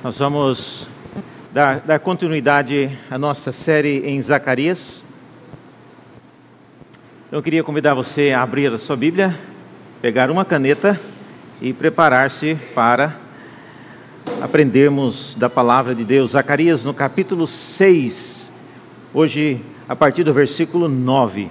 Nós vamos dar, dar, continuidade à nossa série em Zacarias. Eu queria convidar você a abrir a sua Bíblia, pegar uma caneta e preparar-se para aprendermos da palavra de Deus. Zacarias no capítulo 6, hoje a partir do versículo 9.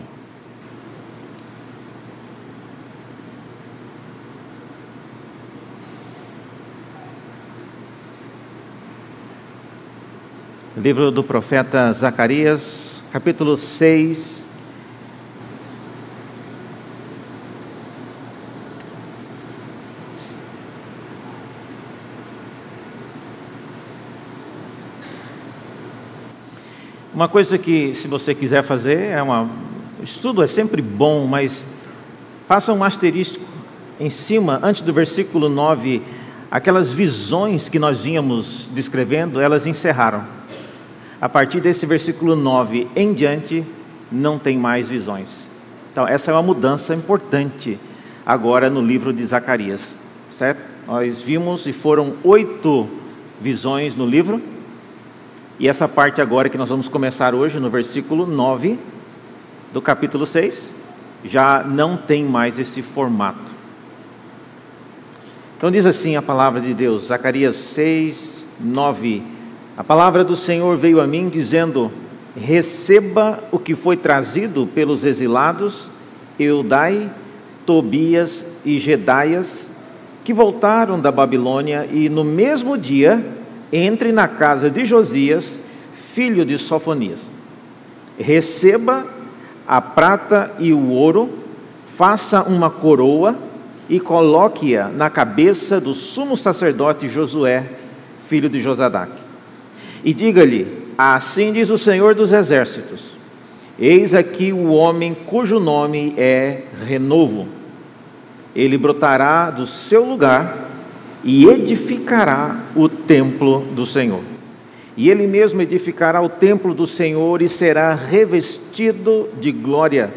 Livro do profeta Zacarias, capítulo 6. Uma coisa que, se você quiser fazer, é. Estudo é sempre bom, mas faça um asterisco em cima, antes do versículo 9, aquelas visões que nós vínhamos descrevendo, elas encerraram a partir desse versículo 9 em diante, não tem mais visões. Então, essa é uma mudança importante agora no livro de Zacarias, certo? Nós vimos e foram oito visões no livro, e essa parte agora que nós vamos começar hoje, no versículo 9 do capítulo 6, já não tem mais esse formato. Então, diz assim a palavra de Deus, Zacarias 6, 9 a palavra do Senhor veio a mim dizendo: Receba o que foi trazido pelos exilados, Eudai, Tobias e Gedaias, que voltaram da Babilônia, e no mesmo dia entre na casa de Josias, filho de Sofonias. Receba a prata e o ouro, faça uma coroa e coloque-a na cabeça do sumo sacerdote Josué, filho de Josadaque e diga-lhe: Assim diz o Senhor dos Exércitos: Eis aqui o homem cujo nome é Renovo. Ele brotará do seu lugar e edificará o templo do Senhor. E ele mesmo edificará o templo do Senhor e será revestido de glória.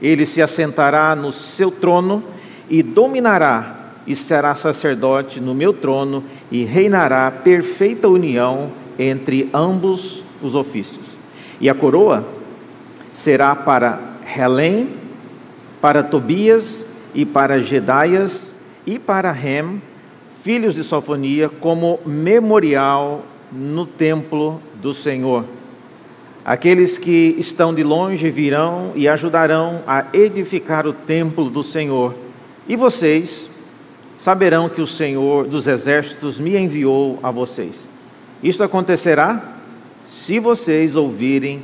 Ele se assentará no seu trono e dominará, e será sacerdote no meu trono, e reinará perfeita união entre ambos os ofícios. E a coroa será para Helém, para Tobias e para Gedaias e para Rem, filhos de Sofonia, como memorial no templo do Senhor. Aqueles que estão de longe virão e ajudarão a edificar o templo do Senhor. E vocês saberão que o Senhor dos exércitos me enviou a vocês. Isto acontecerá se vocês ouvirem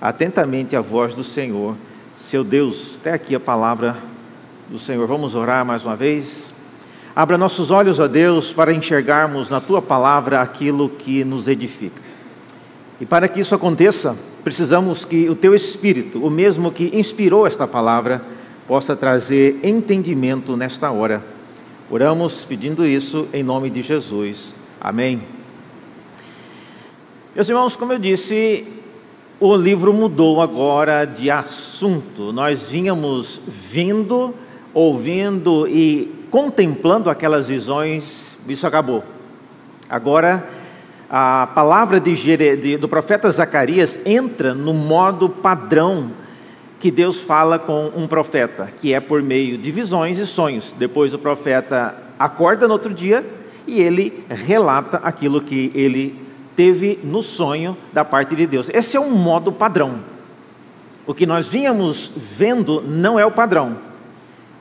atentamente a voz do Senhor, seu Deus. Até aqui a palavra do Senhor. Vamos orar mais uma vez. Abra nossos olhos a Deus para enxergarmos na tua palavra aquilo que nos edifica. E para que isso aconteça, precisamos que o teu espírito, o mesmo que inspirou esta palavra, possa trazer entendimento nesta hora. Oramos pedindo isso em nome de Jesus. Amém. Meus irmãos, como eu disse, o livro mudou agora de assunto. Nós vínhamos vindo, ouvindo e contemplando aquelas visões, isso acabou. Agora, a palavra de, de, do profeta Zacarias entra no modo padrão que Deus fala com um profeta, que é por meio de visões e sonhos. Depois o profeta acorda no outro dia e ele relata aquilo que ele teve no sonho da parte de Deus. Esse é um modo padrão. O que nós vínhamos vendo não é o padrão,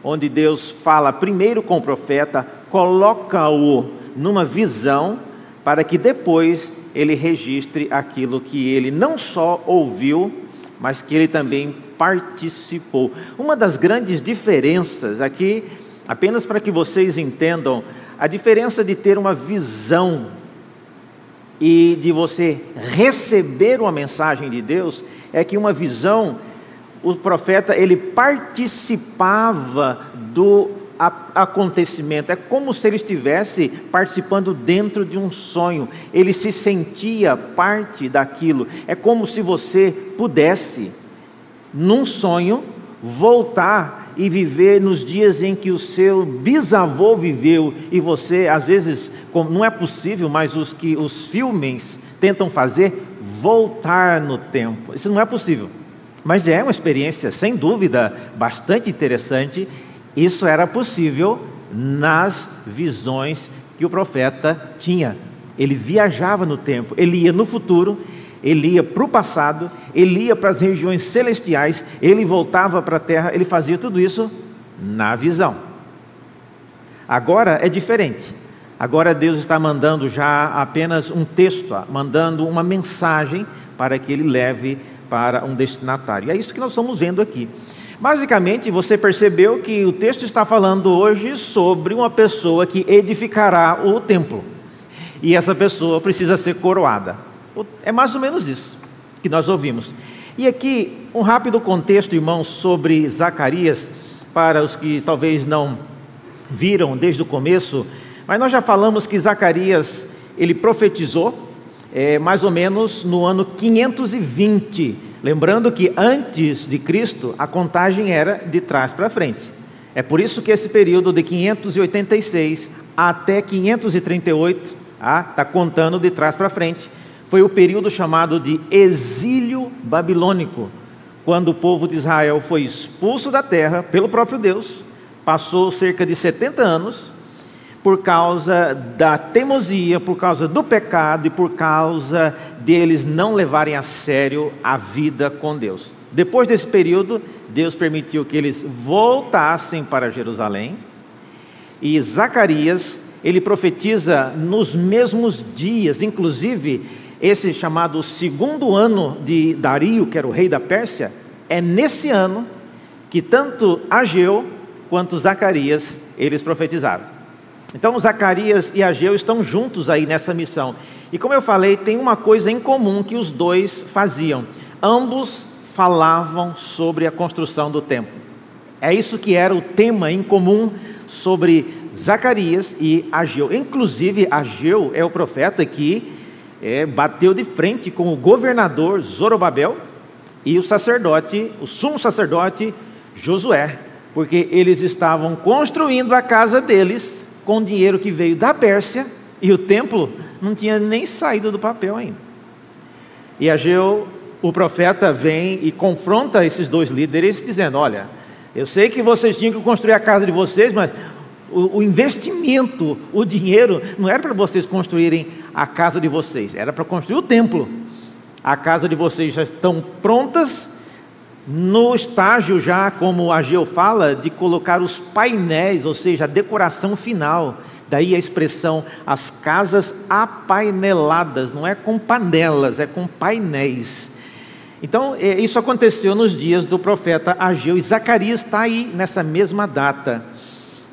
onde Deus fala primeiro com o profeta, coloca-o numa visão, para que depois ele registre aquilo que ele não só ouviu, mas que ele também participou. Uma das grandes diferenças aqui, apenas para que vocês entendam, a diferença de ter uma visão e de você receber uma mensagem de Deus é que uma visão, o profeta ele participava do acontecimento, é como se ele estivesse participando dentro de um sonho, ele se sentia parte daquilo, é como se você pudesse, num sonho, voltar e viver nos dias em que o seu bisavô viveu e você, às vezes, não é possível, mas os que os filmes tentam fazer voltar no tempo. Isso não é possível. Mas é uma experiência, sem dúvida, bastante interessante. Isso era possível nas visões que o profeta tinha. Ele viajava no tempo, ele ia no futuro, ele ia para o passado, ele ia para as regiões celestiais, ele voltava para a terra, ele fazia tudo isso na visão. Agora é diferente. Agora Deus está mandando já apenas um texto, mandando uma mensagem para que ele leve para um destinatário. E é isso que nós estamos vendo aqui. Basicamente, você percebeu que o texto está falando hoje sobre uma pessoa que edificará o templo. E essa pessoa precisa ser coroada. É mais ou menos isso que nós ouvimos. E aqui, um rápido contexto, irmãos, sobre Zacarias, para os que talvez não viram desde o começo, mas nós já falamos que Zacarias, ele profetizou é, mais ou menos no ano 520 Lembrando que antes de Cristo, a contagem era de trás para frente. É por isso que esse período de 586 até 538, está ah, contando de trás para frente, foi o período chamado de exílio babilônico, quando o povo de Israel foi expulso da terra pelo próprio Deus, passou cerca de 70 anos, por causa da teimosia, por causa do pecado e por causa deles não levarem a sério a vida com Deus. Depois desse período, Deus permitiu que eles voltassem para Jerusalém. E Zacarias, ele profetiza nos mesmos dias, inclusive esse chamado segundo ano de Dario, que era o rei da Pérsia, é nesse ano que tanto Ageu quanto Zacarias eles profetizaram. Então, Zacarias e Ageu estão juntos aí nessa missão. E como eu falei, tem uma coisa em comum que os dois faziam: ambos falavam sobre a construção do templo. É isso que era o tema em comum sobre Zacarias e Ageu. Inclusive, Ageu é o profeta que é, bateu de frente com o governador Zorobabel e o sacerdote, o sumo sacerdote Josué, porque eles estavam construindo a casa deles com dinheiro que veio da Pérsia e o templo não tinha nem saído do papel ainda. E Ageu, o profeta, vem e confronta esses dois líderes, dizendo: Olha, eu sei que vocês tinham que construir a casa de vocês, mas o, o investimento, o dinheiro, não era para vocês construírem a casa de vocês, era para construir o templo. A casa de vocês já estão prontas, no estágio já, como Ageu fala, de colocar os painéis, ou seja, a decoração final. Daí a expressão as casas apaineladas, não é com panelas, é com painéis. Então, é, isso aconteceu nos dias do profeta Ageu, e Zacarias está aí nessa mesma data.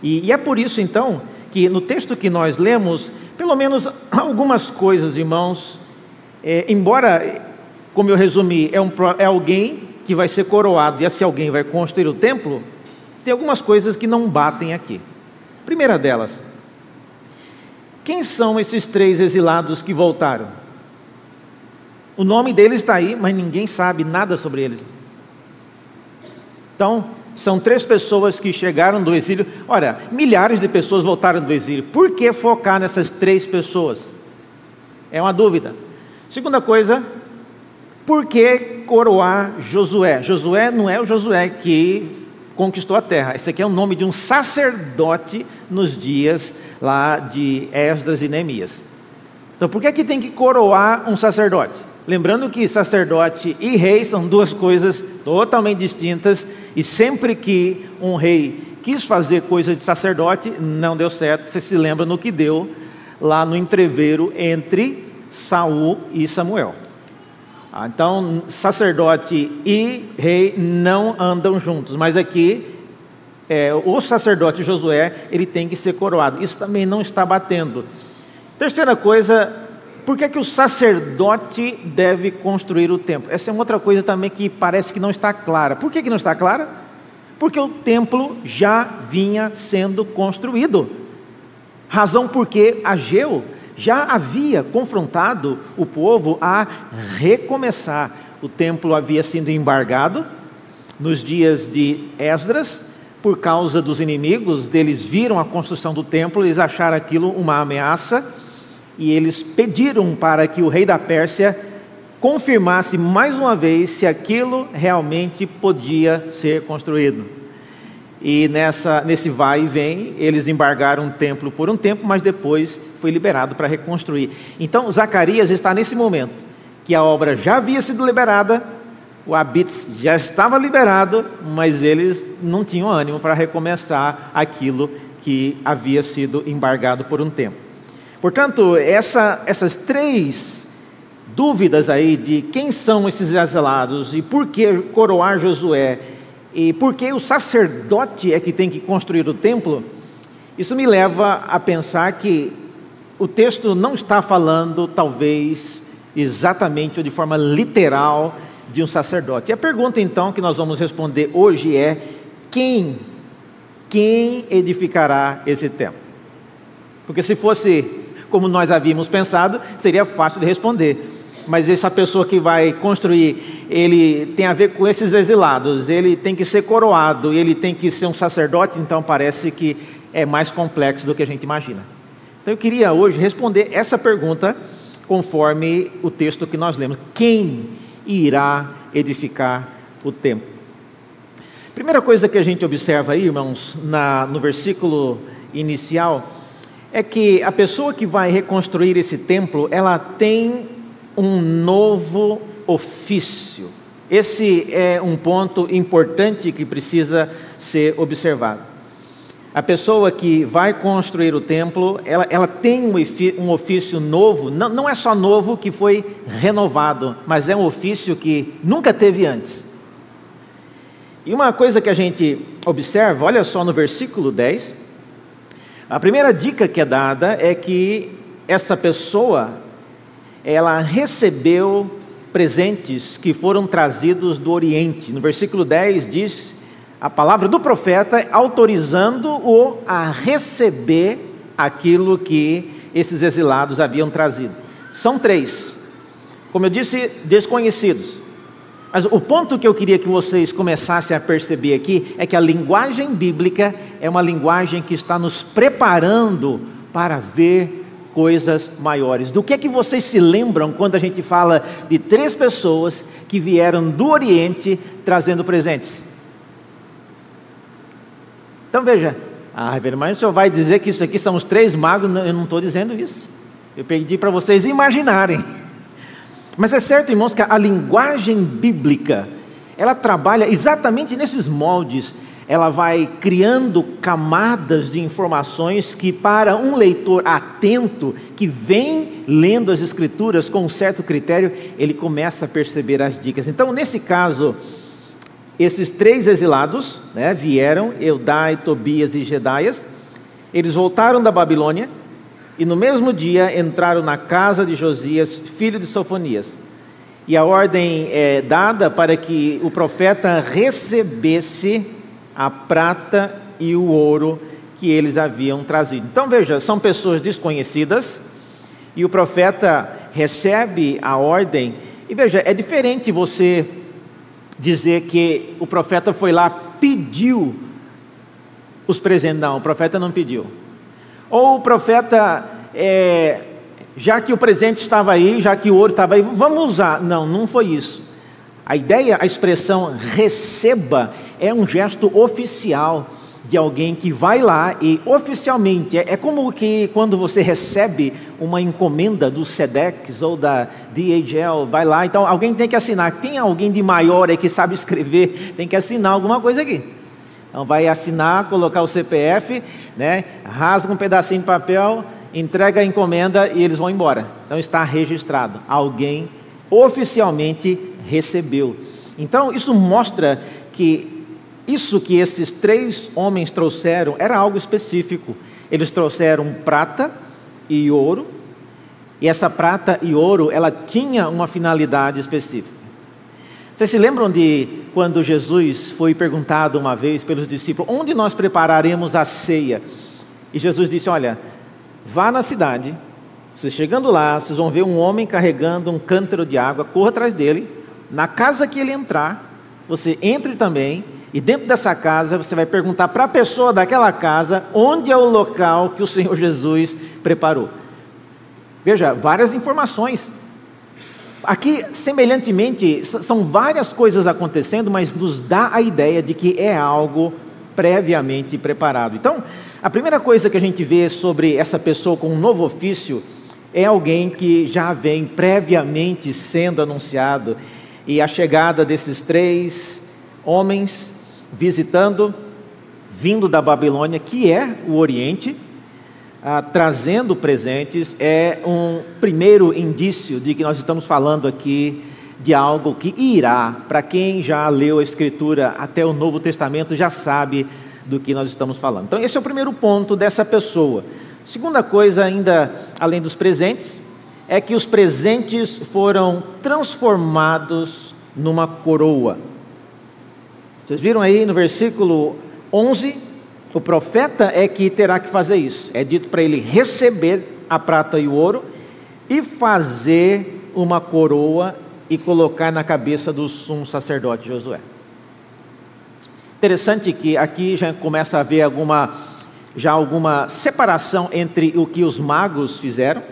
E, e é por isso, então, que no texto que nós lemos, pelo menos algumas coisas, irmãos, é, embora, como eu resumi, é, um, é alguém que vai ser coroado e se alguém vai construir o templo, tem algumas coisas que não batem aqui. Primeira delas, quem são esses três exilados que voltaram? O nome deles está aí, mas ninguém sabe nada sobre eles. Então, são três pessoas que chegaram do exílio. Olha, milhares de pessoas voltaram do exílio. Por que focar nessas três pessoas? É uma dúvida. Segunda coisa, por que coroar Josué? Josué não é o Josué que conquistou a terra. Esse aqui é o nome de um sacerdote nos dias lá de Esdras e Neemias. Então, por que que tem que coroar um sacerdote? Lembrando que sacerdote e rei são duas coisas totalmente distintas, e sempre que um rei quis fazer coisa de sacerdote, não deu certo. Você se lembra no que deu lá no entreveiro entre Saul e Samuel. Ah, então, sacerdote e rei não andam juntos, mas aqui é, o sacerdote Josué ele tem que ser coroado. Isso também não está batendo. Terceira coisa, por que, é que o sacerdote deve construir o templo? Essa é uma outra coisa também que parece que não está clara. Por que, que não está clara? Porque o templo já vinha sendo construído. Razão porque Ageu já havia confrontado o povo a recomeçar. O templo havia sido embargado nos dias de Esdras, por causa dos inimigos, eles viram a construção do templo, eles acharam aquilo uma ameaça e eles pediram para que o rei da Pérsia confirmasse mais uma vez se aquilo realmente podia ser construído. E nessa, nesse vai e vem, eles embargaram o templo por um tempo, mas depois foi liberado para reconstruir. Então, Zacarias está nesse momento, que a obra já havia sido liberada, o Abitz já estava liberado, mas eles não tinham ânimo para recomeçar aquilo que havia sido embargado por um tempo. Portanto, essa, essas três dúvidas aí de quem são esses exilados e por que coroar Josué e por que o sacerdote é que tem que construir o templo, isso me leva a pensar que o texto não está falando, talvez, exatamente ou de forma literal de um sacerdote. E a pergunta então que nós vamos responder hoje é: quem, quem edificará esse templo? Porque se fosse como nós havíamos pensado, seria fácil de responder mas essa pessoa que vai construir, ele tem a ver com esses exilados, ele tem que ser coroado, ele tem que ser um sacerdote, então parece que é mais complexo do que a gente imagina. Então eu queria hoje responder essa pergunta conforme o texto que nós lemos: quem irá edificar o templo? Primeira coisa que a gente observa aí, irmãos, na, no versículo inicial, é que a pessoa que vai reconstruir esse templo, ela tem um novo ofício. Esse é um ponto importante que precisa ser observado. A pessoa que vai construir o templo, ela, ela tem um ofício novo, não, não é só novo que foi renovado, mas é um ofício que nunca teve antes. E uma coisa que a gente observa, olha só no versículo 10, a primeira dica que é dada é que essa pessoa, ela recebeu presentes que foram trazidos do Oriente. No versículo 10 diz a palavra do profeta autorizando-o a receber aquilo que esses exilados haviam trazido. São três, como eu disse, desconhecidos. Mas o ponto que eu queria que vocês começassem a perceber aqui é que a linguagem bíblica é uma linguagem que está nos preparando para ver coisas maiores. Do que é que vocês se lembram quando a gente fala de três pessoas que vieram do Oriente trazendo presentes? Então veja, ah, mas o senhor vai dizer que isso aqui são os três magos? eu não estou dizendo isso. Eu pedi para vocês imaginarem. Mas é certo, irmãos, que a linguagem bíblica, ela trabalha exatamente nesses moldes. Ela vai criando camadas de informações que, para um leitor atento, que vem lendo as Escrituras com um certo critério, ele começa a perceber as dicas. Então, nesse caso, esses três exilados né, vieram, Eudai, Tobias e Gedaias, eles voltaram da Babilônia e no mesmo dia entraram na casa de Josias, filho de Sofonias. E a ordem é dada para que o profeta recebesse a prata e o ouro que eles haviam trazido. Então veja, são pessoas desconhecidas e o profeta recebe a ordem. E veja, é diferente você dizer que o profeta foi lá, pediu os presentes. Não, o profeta não pediu. Ou o profeta, é, já que o presente estava aí, já que o ouro estava aí, vamos usar. Não, não foi isso. A ideia, a expressão receba, é um gesto oficial de alguém que vai lá e oficialmente, é, é, como que quando você recebe uma encomenda do SEDEX ou da DHL, vai lá, então alguém tem que assinar. Tem alguém de maior aí que sabe escrever, tem que assinar alguma coisa aqui. Então vai assinar, colocar o CPF, né, rasga um pedacinho de papel, entrega a encomenda e eles vão embora. Então está registrado. Alguém oficialmente recebeu. Então isso mostra que isso que esses três homens trouxeram era algo específico. Eles trouxeram prata e ouro, e essa prata e ouro, ela tinha uma finalidade específica. Vocês se lembram de quando Jesus foi perguntado uma vez pelos discípulos: onde nós prepararemos a ceia? E Jesus disse: Olha, vá na cidade, vocês chegando lá, vocês vão ver um homem carregando um cântaro de água, corra atrás dele, na casa que ele entrar, você entre também E dentro dessa casa, você vai perguntar para a pessoa daquela casa onde é o local que o Senhor Jesus preparou. Veja, várias informações. Aqui, semelhantemente, são várias coisas acontecendo, mas nos dá a ideia de que é algo previamente preparado. Então, a primeira coisa que a gente vê sobre essa pessoa com um novo ofício é alguém que já vem previamente sendo anunciado. E a chegada desses três homens visitando, vindo da Babilônia, que é o Oriente, ah, trazendo presentes, é um primeiro indício de que nós estamos falando aqui de algo que irá. Para quem já leu a Escritura até o Novo Testamento, já sabe do que nós estamos falando. Então, esse é o primeiro ponto dessa pessoa. Segunda coisa, ainda além dos presentes, é que os presentes foram transformados numa coroa. Vocês viram aí no versículo 11? O profeta é que terá que fazer isso. É dito para ele receber a prata e o ouro e fazer uma coroa e colocar na cabeça do sumo sacerdote Josué. Interessante que aqui já começa a haver alguma já alguma separação entre o que os magos fizeram,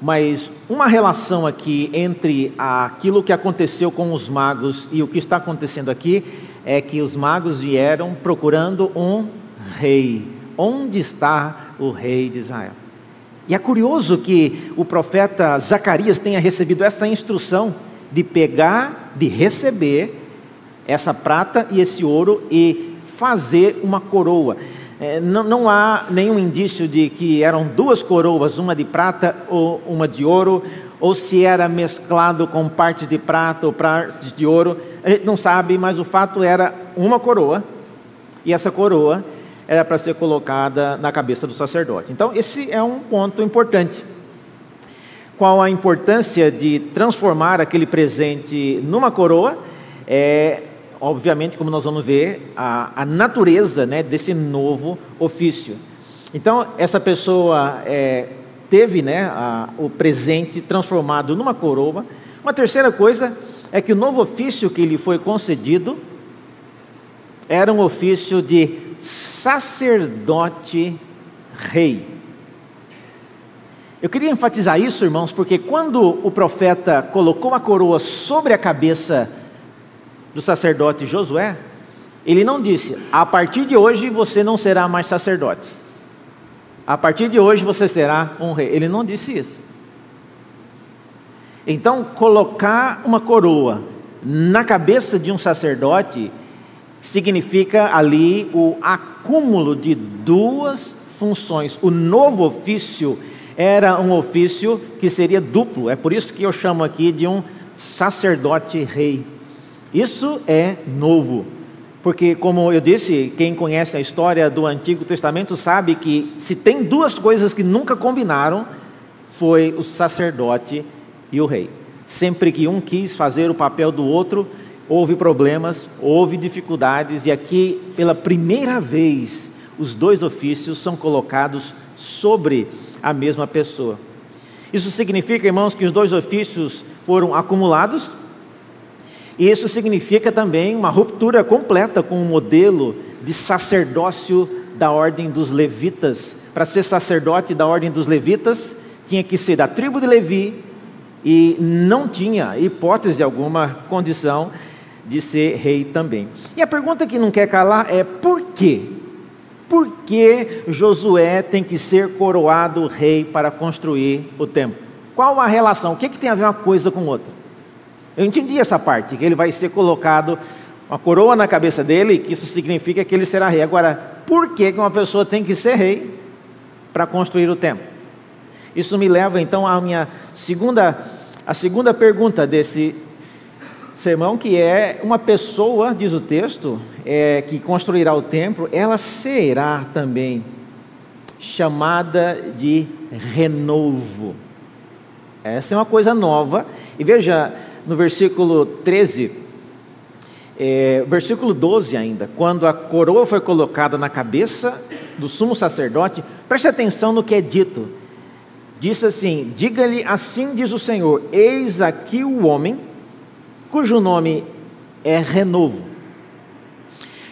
mas uma relação aqui entre aquilo que aconteceu com os magos e o que está acontecendo aqui é que os magos vieram procurando um rei. Onde está o rei de Israel? E é curioso que o profeta Zacarias tenha recebido essa instrução de pegar, de receber essa prata e esse ouro e fazer uma coroa. É, não, não, há nenhum indício de que eram duas coroas, uma de prata ou uma de ouro, ou se era mesclado com parte de prata ou parte de ouro, a gente não sabe, mas o fato era uma coroa, e essa coroa era para ser colocada na cabeça do sacerdote. Então, esse é um ponto importante. Qual a importância de transformar aquele presente numa coroa? É, obviamente, como nós vamos ver, a, a natureza né, desse novo ofício. Então, essa pessoa é, teve né, a, o presente transformado numa coroa. Uma terceira coisa é que o novo ofício que lhe foi concedido era um ofício de sacerdote rei. Eu queria enfatizar isso, irmãos, porque quando o profeta colocou a coroa sobre a cabeça do sacerdote Josué, ele não disse: a partir de hoje você não será mais sacerdote. A partir de hoje você será um rei. Ele não disse isso. Então, colocar uma coroa na cabeça de um sacerdote significa ali o acúmulo de duas funções. O novo ofício era um ofício que seria duplo, é por isso que eu chamo aqui de um sacerdote rei. Isso é novo. Porque, como eu disse, quem conhece a história do Antigo Testamento sabe que se tem duas coisas que nunca combinaram, foi o sacerdote e o rei. Sempre que um quis fazer o papel do outro, houve problemas, houve dificuldades, e aqui, pela primeira vez, os dois ofícios são colocados sobre a mesma pessoa. Isso significa, irmãos, que os dois ofícios foram acumulados e isso significa também uma ruptura completa com o modelo de sacerdócio da ordem dos levitas. Para ser sacerdote da ordem dos levitas, tinha que ser da tribo de Levi e não tinha hipótese alguma condição de ser rei também. E a pergunta que não quer calar é por quê? Por que Josué tem que ser coroado rei para construir o templo? Qual a relação? O que, que tem a ver uma coisa com outra? Eu entendi essa parte, que ele vai ser colocado uma coroa na cabeça dele, que isso significa que ele será rei. Agora, por que uma pessoa tem que ser rei para construir o templo? Isso me leva então à minha segunda, a segunda pergunta desse sermão, que é uma pessoa, diz o texto, é, que construirá o templo, ela será também chamada de renovo. Essa é uma coisa nova. E veja, no versículo 13, é, versículo 12 ainda, quando a coroa foi colocada na cabeça do sumo sacerdote, preste atenção no que é dito. Diz assim: Diga-lhe assim diz o Senhor: Eis aqui o homem cujo nome é renovo.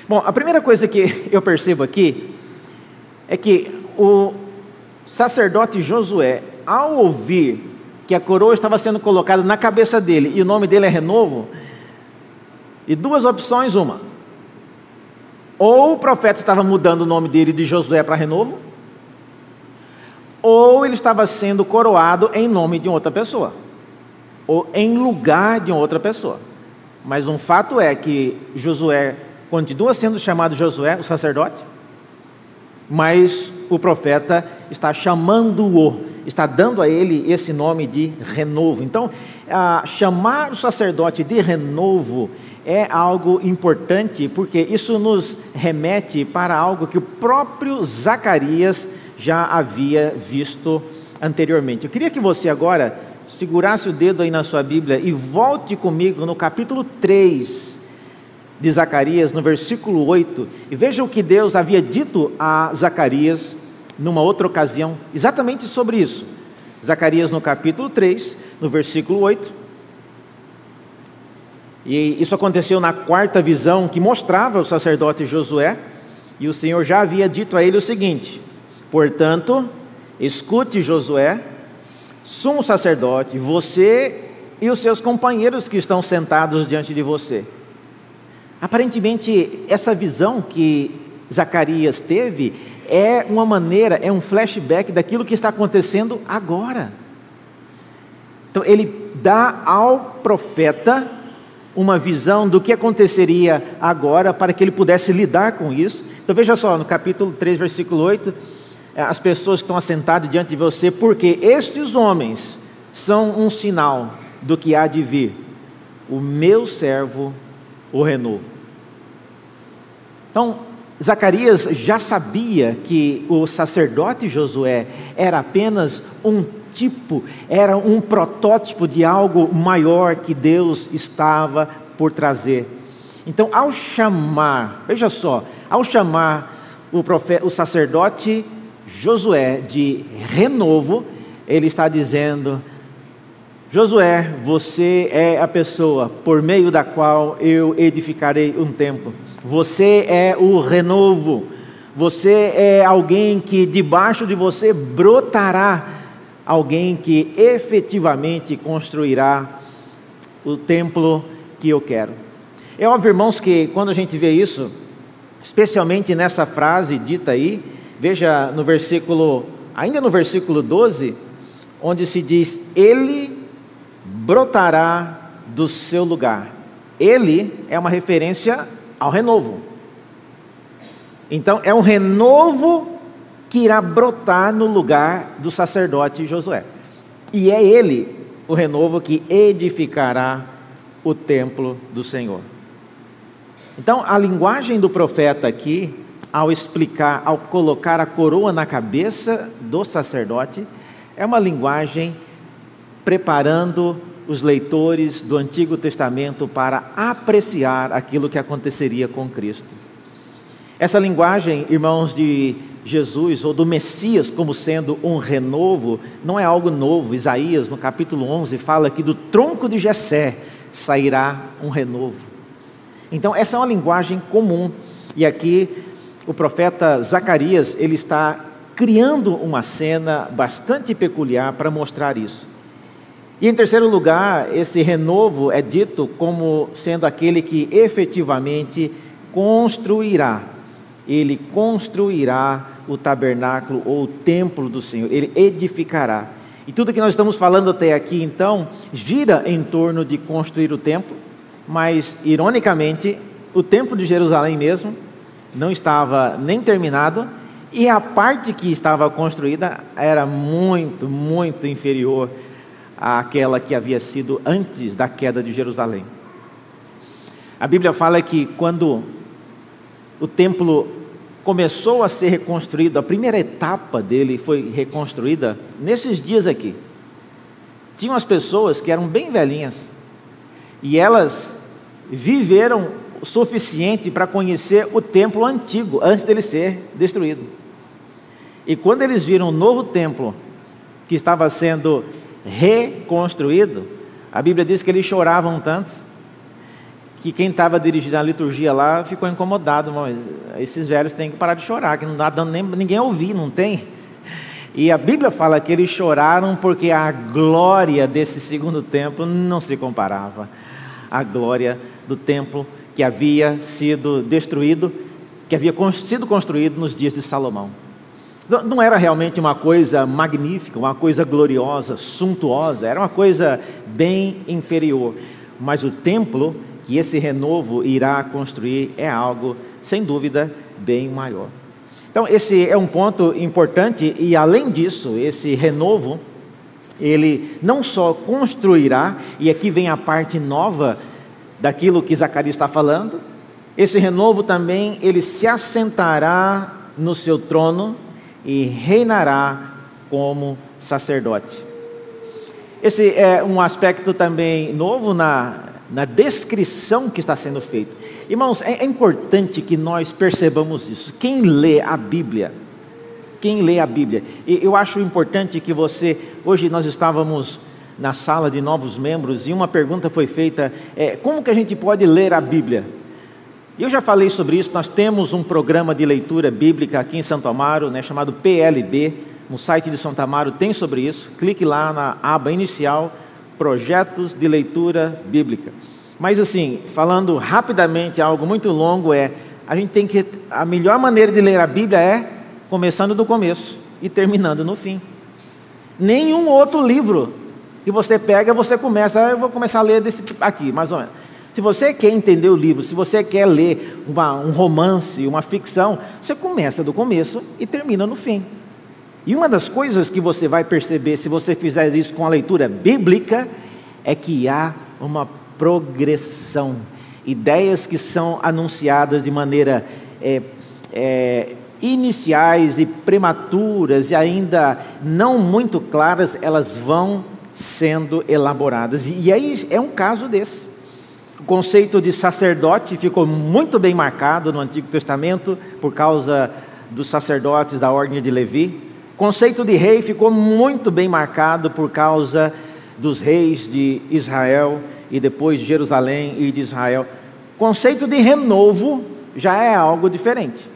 Bom, a primeira coisa que eu percebo aqui é que o sacerdote Josué, ao ouvir que a coroa estava sendo colocada na cabeça dele e o nome dele é Renovo, e duas opções: uma, ou o profeta estava mudando o nome dele de Josué para Renovo, ou ele estava sendo coroado em nome de outra pessoa, ou em lugar de outra pessoa. Mas um fato é que Josué continua sendo chamado Josué, o sacerdote, mas o profeta está chamando-o, está dando a ele esse nome de renovo. Então, chamar o sacerdote de renovo é algo importante, porque isso nos remete para algo que o próprio Zacarias já havia visto anteriormente. Eu queria que você agora segurasse o dedo aí na sua Bíblia e volte comigo no capítulo 3 de Zacarias, no versículo 8, e veja o que Deus havia dito a Zacarias numa outra ocasião, exatamente sobre isso. Zacarias no capítulo 3, no versículo 8. E isso aconteceu na quarta visão que mostrava o sacerdote Josué, e o Senhor já havia dito a ele o seguinte: Portanto, escute Josué, sumo sacerdote, você e os seus companheiros que estão sentados diante de você. Aparentemente, essa visão que Zacarias teve é uma maneira, é um flashback daquilo que está acontecendo agora. Então, ele dá ao profeta uma visão do que aconteceria agora para que ele pudesse lidar com isso. Então, veja só, no capítulo 3, versículo 8, eh, as pessoas que estão assentadas diante de você, porque estes homens são um sinal do que há de vir. O meu servo o renovo. Então, Zacarias já sabia que o sacerdote Josué era apenas um tipo, era um protótipo de algo maior que Deus estava por trazer. Então, ao chamar, veja só, ao chamar o, profeta, o sacerdote Josué de renovo, ele está dizendo: Josué, você é a pessoa por meio da qual eu edificarei um templo. Você é o renovo. Você é alguém que debaixo de você brotará alguém que efetivamente construirá o templo que eu quero. É óbvio, irmãos, que quando a gente vê isso, especialmente nessa frase dita aí, veja no versículo, ainda no versículo 12, onde se diz: Ele brotará do seu lugar. Ele é uma referência ao renovo. Então, é um renovo que irá brotar no lugar do sacerdote Josué. E é ele, o renovo, que edificará o templo do Senhor. Então, a linguagem do profeta aqui, ao explicar, ao colocar a coroa na cabeça do sacerdote, é uma linguagem preparando os leitores do Antigo Testamento para apreciar aquilo que aconteceria com Cristo. Essa linguagem, irmãos, de Jesus ou do Messias como sendo um renovo, não é algo novo. Isaías, no capítulo 11, fala que do tronco de Jessé sairá um renovo. Então, essa é uma linguagem comum. E aqui o profeta Zacarias, ele está criando uma cena bastante peculiar para mostrar isso. E em terceiro lugar, esse renovo é dito como sendo aquele que efetivamente construirá ele construirá o tabernáculo ou o templo do Senhor, ele edificará. E tudo que nós estamos falando até aqui, então, gira em torno de construir o templo, mas, ironicamente, o templo de Jerusalém mesmo não estava nem terminado, e a parte que estava construída era muito, muito inferior àquela que havia sido antes da queda de Jerusalém. A Bíblia fala que quando o templo começou a ser reconstruído, a primeira etapa dele foi reconstruída nesses dias aqui. Tinham as pessoas que eram bem velhinhas e elas viveram o suficiente para conhecer o templo antigo antes dele ser destruído. E quando eles viram o novo templo que estava sendo reconstruído, a Bíblia diz que eles choravam tanto que quem estava dirigindo a liturgia lá ficou incomodado, mas esses velhos têm que parar de chorar, que não dá dando nem ninguém ouvir, não tem? E a Bíblia fala que eles choraram porque a glória desse segundo templo não se comparava à glória do templo que havia sido destruído, que havia sido construído nos dias de Salomão. Não era realmente uma coisa magnífica, uma coisa gloriosa, suntuosa, era uma coisa bem inferior. Mas o templo que esse renovo irá construir é algo, sem dúvida, bem maior. Então, esse é um ponto importante, e além disso, esse renovo, ele não só construirá, e aqui vem a parte nova daquilo que Zacarias está falando, esse renovo também, ele se assentará no seu trono e reinará como sacerdote. Esse é um aspecto também novo na, na descrição que está sendo feita. Irmãos, é, é importante que nós percebamos isso. Quem lê a Bíblia, quem lê a Bíblia, eu acho importante que você, hoje nós estávamos na sala de novos membros e uma pergunta foi feita: é, como que a gente pode ler a Bíblia? Eu já falei sobre isso, nós temos um programa de leitura bíblica aqui em Santo Amaro, né, chamado PLB, no site de Santo Amaro tem sobre isso, clique lá na aba inicial, projetos de leitura bíblica. Mas assim, falando rapidamente algo muito longo é, a gente tem que a melhor maneira de ler a Bíblia é começando do começo e terminando no fim. Nenhum outro livro que você pega, você começa, ah, eu vou começar a ler desse aqui, mais ou menos. Se você quer entender o livro, se você quer ler uma, um romance, uma ficção, você começa do começo e termina no fim. E uma das coisas que você vai perceber se você fizer isso com a leitura bíblica é que há uma progressão. Ideias que são anunciadas de maneira é, é, iniciais e prematuras e ainda não muito claras, elas vão sendo elaboradas. E aí é um caso desse. O conceito de sacerdote ficou muito bem marcado no Antigo Testamento por causa dos sacerdotes da ordem de Levi conceito de rei ficou muito bem marcado por causa dos reis de Israel e depois de Jerusalém e de Israel. Conceito de renovo já é algo diferente.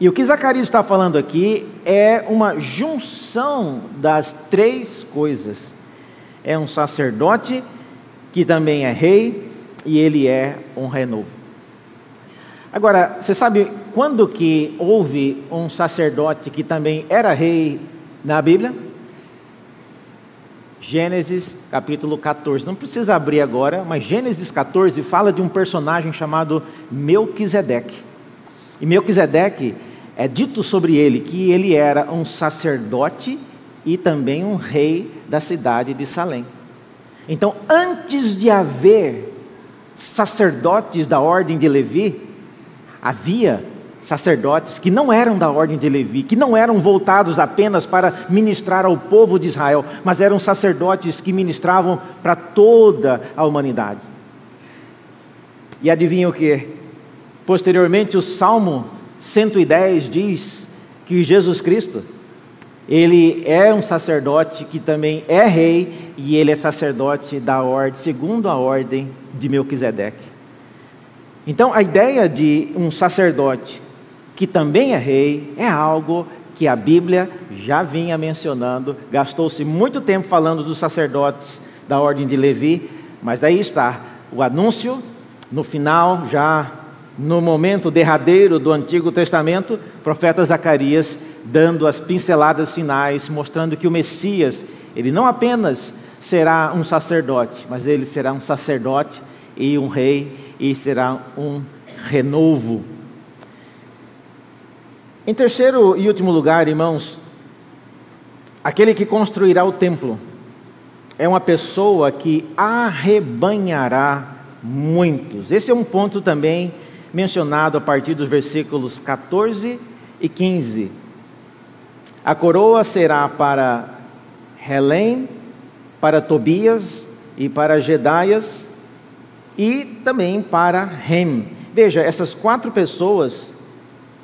E o que Zacarias está falando aqui é uma junção das três coisas. É um sacerdote que também é rei e ele é um renovo. Agora, você sabe quando que houve um sacerdote que também era rei na Bíblia? Gênesis capítulo 14. Não precisa abrir agora, mas Gênesis 14 fala de um personagem chamado Melquisedeque. E Melquisedeque é dito sobre ele que ele era um sacerdote e também um rei da cidade de Salém. Então, antes de haver sacerdotes da ordem de Levi, havia sacerdotes que não eram da ordem de Levi, que não eram voltados apenas para ministrar ao povo de Israel, mas eram sacerdotes que ministravam para toda a humanidade. E adivinha o que? Posteriormente, o Salmo 110 diz que Jesus Cristo, ele é um sacerdote que também é rei e ele é sacerdote da ordem, segundo a ordem de Melquisedeque. Então, a ideia de um sacerdote que também é rei é algo que a Bíblia já vinha mencionando. Gastou-se muito tempo falando dos sacerdotes da ordem de Levi, mas aí está o anúncio no final, já no momento derradeiro do Antigo Testamento, o profeta Zacarias dando as pinceladas finais, mostrando que o Messias, ele não apenas será um sacerdote, mas ele será um sacerdote e um rei e será um renovo. Em terceiro e último lugar, irmãos, aquele que construirá o templo é uma pessoa que arrebanhará muitos. Esse é um ponto também mencionado a partir dos versículos 14 e 15. A coroa será para Helém, para Tobias e para Gedaias, e também para Rem. Veja, essas quatro pessoas,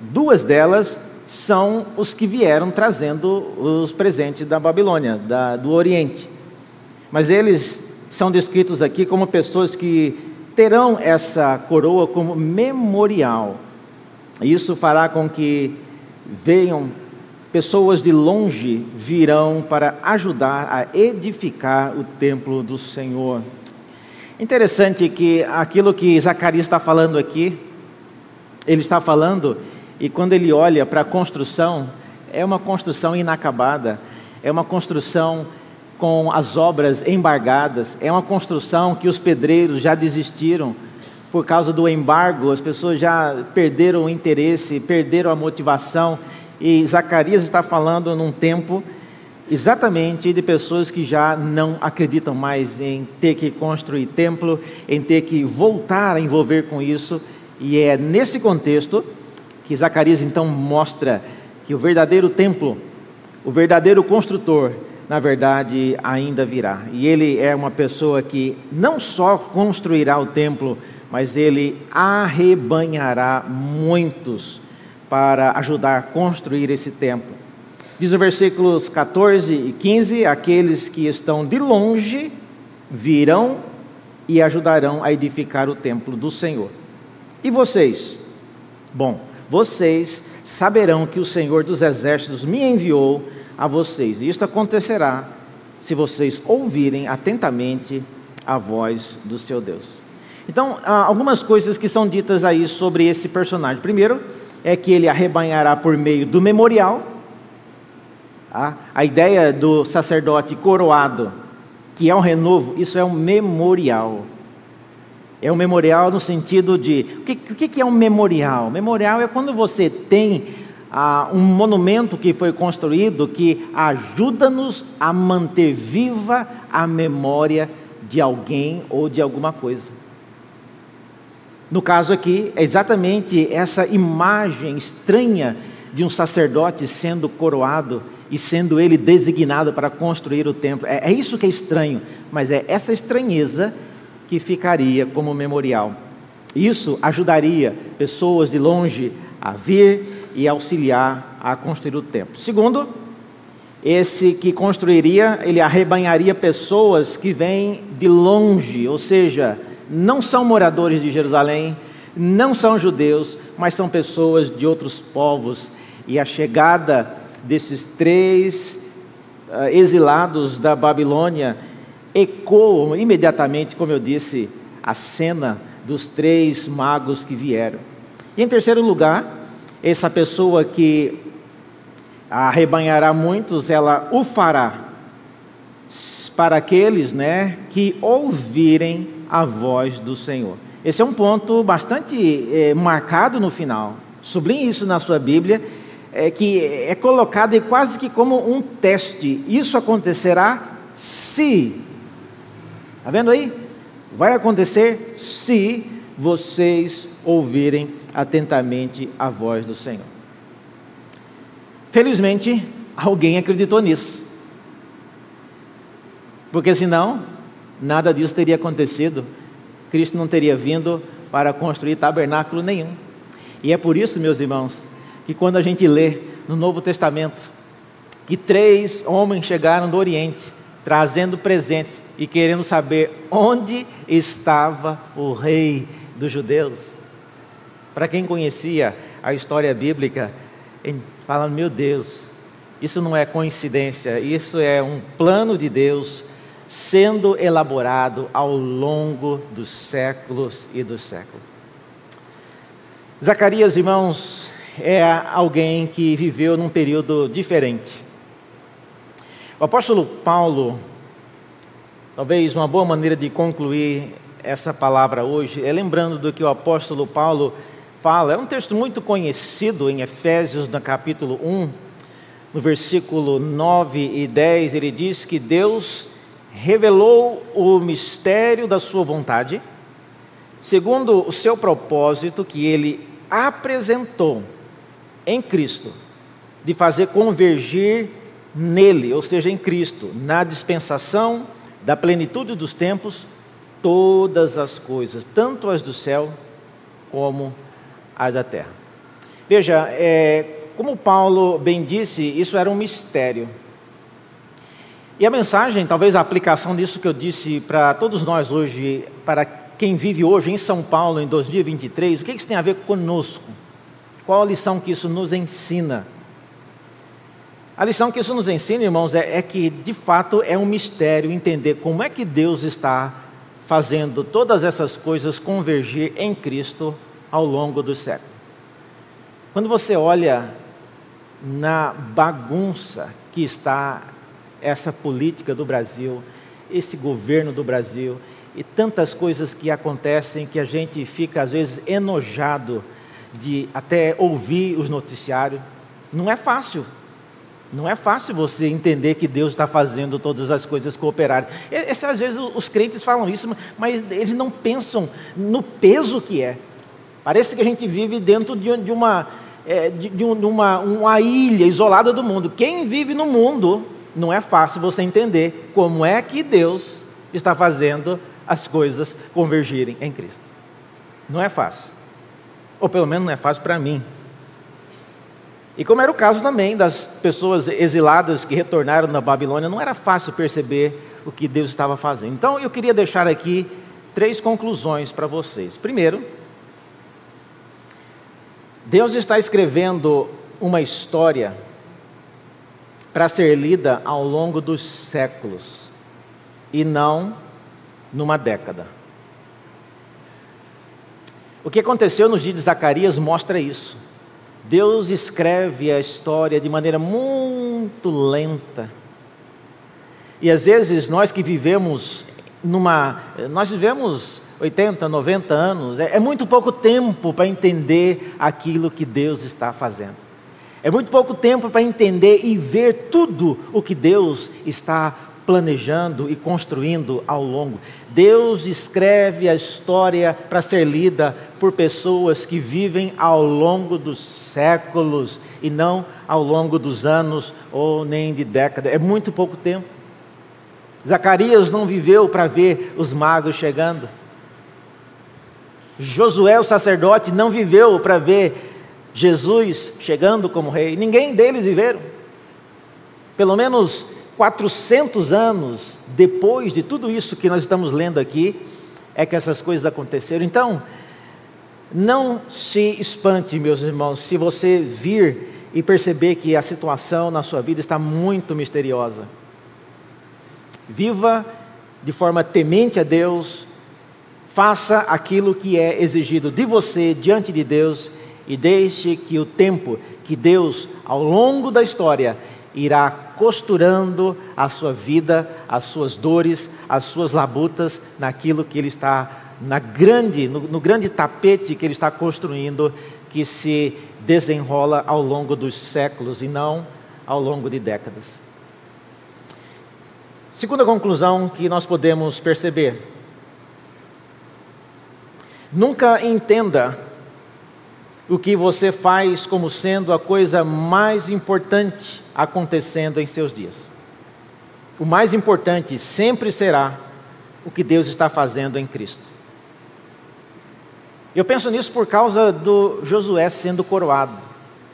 duas delas são os que vieram trazendo os presentes da Babilônia, da, do Oriente. Mas eles são descritos aqui como pessoas que terão essa coroa como memorial. Isso fará com que venham pessoas de longe virão para ajudar a edificar o templo do Senhor. Interessante que aquilo que Zacarias está falando aqui, ele está falando, e quando ele olha para a construção, é uma construção inacabada, é uma construção com as obras embargadas, é uma construção que os pedreiros já desistiram por causa do embargo, as pessoas já perderam o interesse, perderam a motivação, e Zacarias está falando num tempo exatamente de pessoas que já não acreditam mais em ter que construir templo, em ter que voltar a envolver com isso, e é nesse contexto que Zacarias então mostra que o verdadeiro templo, o verdadeiro construtor, na verdade ainda virá. E ele é uma pessoa que não só construirá o templo, mas ele arrebanhará muitos para ajudar a construir esse templo. Diz o versículos 14 e 15: Aqueles que estão de longe virão e ajudarão a edificar o templo do Senhor. E vocês? Bom, vocês saberão que o Senhor dos Exércitos me enviou a vocês. E isto acontecerá se vocês ouvirem atentamente a voz do seu Deus. Então, algumas coisas que são ditas aí sobre esse personagem. Primeiro, é que ele arrebanhará por meio do memorial. Tá? A ideia do sacerdote coroado, que é um renovo, isso é um memorial. É um memorial no sentido de. O que, o que é um memorial? Memorial é quando você tem ah, um monumento que foi construído que ajuda-nos a manter viva a memória de alguém ou de alguma coisa. No caso aqui, é exatamente essa imagem estranha de um sacerdote sendo coroado e sendo ele designado para construir o templo. É, é, isso que é estranho, mas é essa estranheza que ficaria como memorial. Isso ajudaria pessoas de longe a vir e auxiliar a construir o templo. Segundo, esse que construiria, ele arrebanharia pessoas que vêm de longe, ou seja, não são moradores de Jerusalém, não são judeus, mas são pessoas de outros povos. E a chegada desses três uh, exilados da Babilônia ecoam imediatamente, como eu disse, a cena dos três magos que vieram. E em terceiro lugar, essa pessoa que arrebanhará muitos, ela o fará para aqueles né, que ouvirem a voz do Senhor. Esse é um ponto bastante é, marcado no final. Sublinhe isso na sua Bíblia, é, que é colocado quase que como um teste. Isso acontecerá se. Está vendo aí? Vai acontecer se vocês ouvirem atentamente a voz do Senhor. Felizmente, alguém acreditou nisso. Porque senão, nada disso teria acontecido. Cristo não teria vindo para construir tabernáculo nenhum. E é por isso, meus irmãos, que quando a gente lê no Novo Testamento que três homens chegaram do Oriente trazendo presentes e querendo saber onde estava o rei dos judeus. Para quem conhecia a história bíblica, falando, meu Deus, isso não é coincidência, isso é um plano de Deus sendo elaborado ao longo dos séculos e dos séculos. Zacarias, irmãos, é alguém que viveu num período diferente. O apóstolo Paulo, talvez uma boa maneira de concluir essa palavra hoje é lembrando do que o apóstolo Paulo fala. É um texto muito conhecido em Efésios, no capítulo 1, no versículo 9 e 10, ele diz que Deus revelou o mistério da sua vontade, segundo o seu propósito que ele apresentou em Cristo, de fazer convergir nele, ou seja, em Cristo, na dispensação da plenitude dos tempos, todas as coisas, tanto as do céu como as da terra. Veja, é, como Paulo bem disse, isso era um mistério. E a mensagem, talvez a aplicação disso que eu disse para todos nós hoje, para quem vive hoje em São Paulo em 2023, o que isso tem a ver conosco? Qual a lição que isso nos ensina? A lição que isso nos ensina, irmãos, é, é que de fato é um mistério entender como é que Deus está fazendo todas essas coisas convergir em Cristo ao longo dos séculos. Quando você olha na bagunça que está essa política do Brasil, esse governo do Brasil e tantas coisas que acontecem que a gente fica às vezes enojado de até ouvir os noticiários. Não é fácil. Não é fácil você entender que Deus está fazendo todas as coisas cooperarem. Esse, às vezes os crentes falam isso, mas eles não pensam no peso que é. Parece que a gente vive dentro de, uma, é, de uma, uma ilha isolada do mundo. Quem vive no mundo, não é fácil você entender como é que Deus está fazendo as coisas convergirem em Cristo. Não é fácil. Ou pelo menos não é fácil para mim. E como era o caso também das pessoas exiladas que retornaram na Babilônia, não era fácil perceber o que Deus estava fazendo. Então eu queria deixar aqui três conclusões para vocês. Primeiro, Deus está escrevendo uma história para ser lida ao longo dos séculos e não numa década. O que aconteceu nos dias de Zacarias mostra isso. Deus escreve a história de maneira muito lenta. E às vezes nós que vivemos numa. Nós vivemos 80, 90 anos, é, é muito pouco tempo para entender aquilo que Deus está fazendo. É muito pouco tempo para entender e ver tudo o que Deus está planejando e construindo ao longo. Deus escreve a história para ser lida por pessoas que vivem ao longo dos séculos e não ao longo dos anos ou nem de décadas. É muito pouco tempo. Zacarias não viveu para ver os magos chegando. Josué, o sacerdote, não viveu para ver Jesus chegando como rei. Ninguém deles viveram. Pelo menos 400 anos depois de tudo isso que nós estamos lendo aqui, é que essas coisas aconteceram. Então, não se espante, meus irmãos, se você vir e perceber que a situação na sua vida está muito misteriosa. Viva de forma temente a Deus, faça aquilo que é exigido de você diante de Deus e deixe que o tempo que Deus, ao longo da história, irá costurando a sua vida, as suas dores, as suas labutas naquilo que ele está na grande, no, no grande tapete que ele está construindo, que se desenrola ao longo dos séculos e não ao longo de décadas. Segunda conclusão que nós podemos perceber: nunca entenda o que você faz como sendo a coisa mais importante acontecendo em seus dias. O mais importante sempre será o que Deus está fazendo em Cristo. Eu penso nisso por causa do Josué sendo coroado.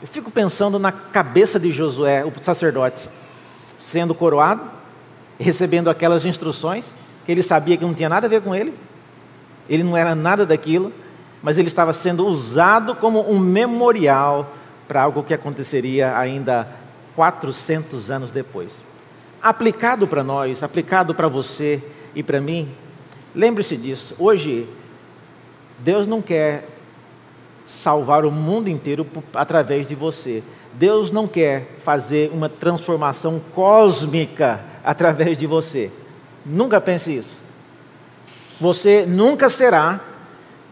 Eu fico pensando na cabeça de Josué, o sacerdote, sendo coroado, recebendo aquelas instruções que ele sabia que não tinha nada a ver com ele, ele não era nada daquilo, mas ele estava sendo usado como um memorial para algo que aconteceria ainda 400 anos depois. Aplicado para nós, aplicado para você e para mim, lembre-se disso. Hoje, Deus não quer salvar o mundo inteiro através de você. Deus não quer fazer uma transformação cósmica através de você. Nunca pense isso. Você nunca será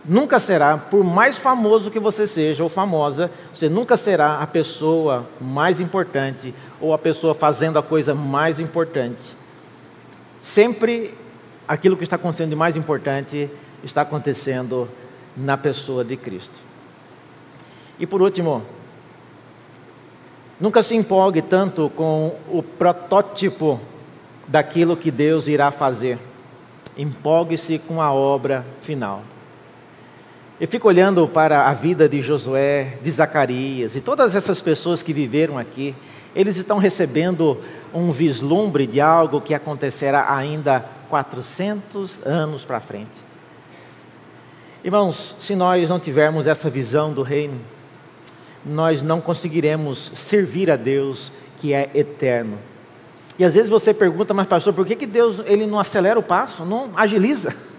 nunca será, por mais famoso que você seja ou famosa, você nunca será a pessoa mais importante ou a pessoa fazendo a coisa mais importante. Sempre aquilo que está acontecendo de mais importante está acontecendo na pessoa de Cristo. E por último, nunca se empolgue tanto com o protótipo daquilo que Deus irá fazer. Empolgue-se com a obra final. Eu fico olhando para a vida de Josué, de Zacarias e todas essas pessoas que viveram aqui. Eles estão recebendo um vislumbre de algo que acontecerá ainda 400 anos para frente. Irmãos, se nós não tivermos essa visão do reino, nós não conseguiremos servir a Deus que é eterno. E às vezes você pergunta, mas pastor, por que, que Deus ele não acelera o passo, não agiliza?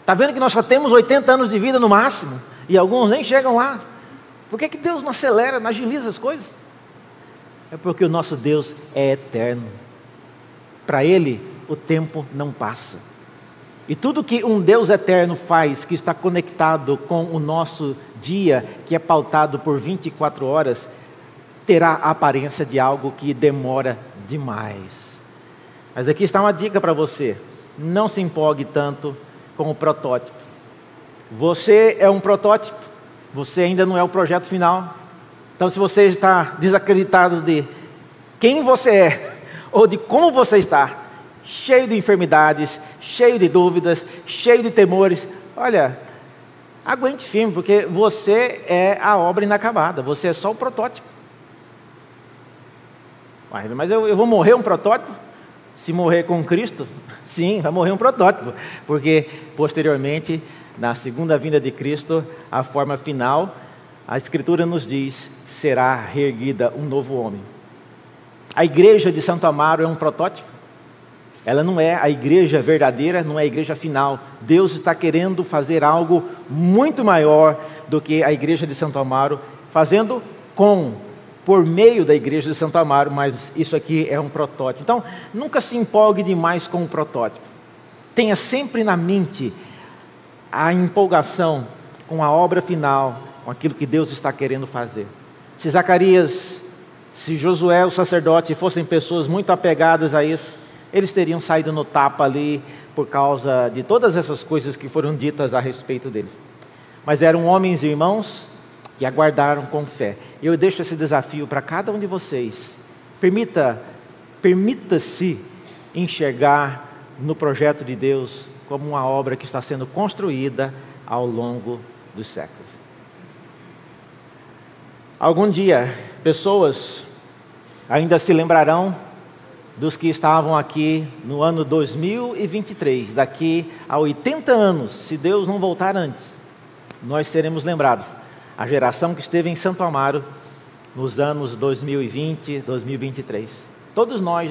Está vendo que nós só temos 80 anos de vida no máximo, e alguns nem chegam lá. Por que, que Deus não acelera, não agiliza as coisas? É porque o nosso Deus é eterno. Para Ele, o tempo não passa. E tudo que um Deus eterno faz, que está conectado com o nosso dia, que é pautado por 24 horas, terá a aparência de algo que demora demais. Mas aqui está uma dica para você: não se empolgue tanto com o protótipo. Você é um protótipo, você ainda não é o projeto final. Então, se você está desacreditado de quem você é ou de como você está, cheio de enfermidades, cheio de dúvidas, cheio de temores, olha, aguente firme, porque você é a obra inacabada, você é só o protótipo. Mas eu, eu vou morrer um protótipo? Se morrer com Cristo, sim, vai morrer um protótipo, porque posteriormente, na segunda vinda de Cristo, a forma final, a Escritura nos diz, será reerguida um novo homem. A igreja de Santo Amaro é um protótipo. Ela não é a igreja verdadeira, não é a igreja final. Deus está querendo fazer algo muito maior do que a igreja de Santo Amaro, fazendo com por meio da igreja de Santo Amaro, mas isso aqui é um protótipo. Então, nunca se empolgue demais com o protótipo. Tenha sempre na mente a empolgação com a obra final, com aquilo que Deus está querendo fazer. Se Zacarias, se Josué, o sacerdote, fossem pessoas muito apegadas a isso, eles teriam saído no tapa ali por causa de todas essas coisas que foram ditas a respeito deles. Mas eram homens e irmãos que aguardaram com fé. E eu deixo esse desafio para cada um de vocês. Permita, permita-se enxergar no projeto de Deus como uma obra que está sendo construída ao longo dos séculos. Algum dia, pessoas ainda se lembrarão dos que estavam aqui no ano 2023, daqui a 80 anos, se Deus não voltar antes, nós seremos lembrados a geração que esteve em Santo Amaro nos anos 2020, 2023. Todos nós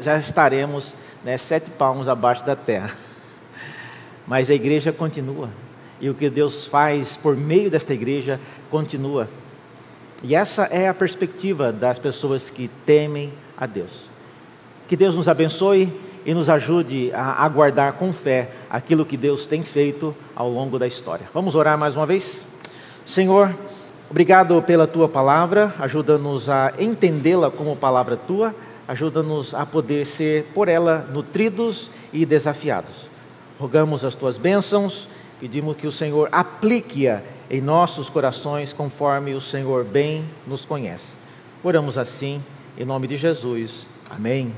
já, estaremos né, sete palmos abaixo da terra. Mas a igreja continua. E o que Deus faz por meio desta igreja continua. E essa é a perspectiva das pessoas que temem a Deus. Que Deus nos abençoe e nos ajude a aguardar com fé aquilo que Deus tem feito ao longo da história. Vamos orar mais uma vez? Senhor, obrigado pela tua palavra, ajuda-nos a entendê-la como palavra tua, ajuda-nos a poder ser por ela nutridos e desafiados. Rogamos as tuas bênçãos, pedimos que o Senhor aplique-a em nossos corações conforme o Senhor bem nos conhece. Oramos assim, em nome de Jesus. Amém.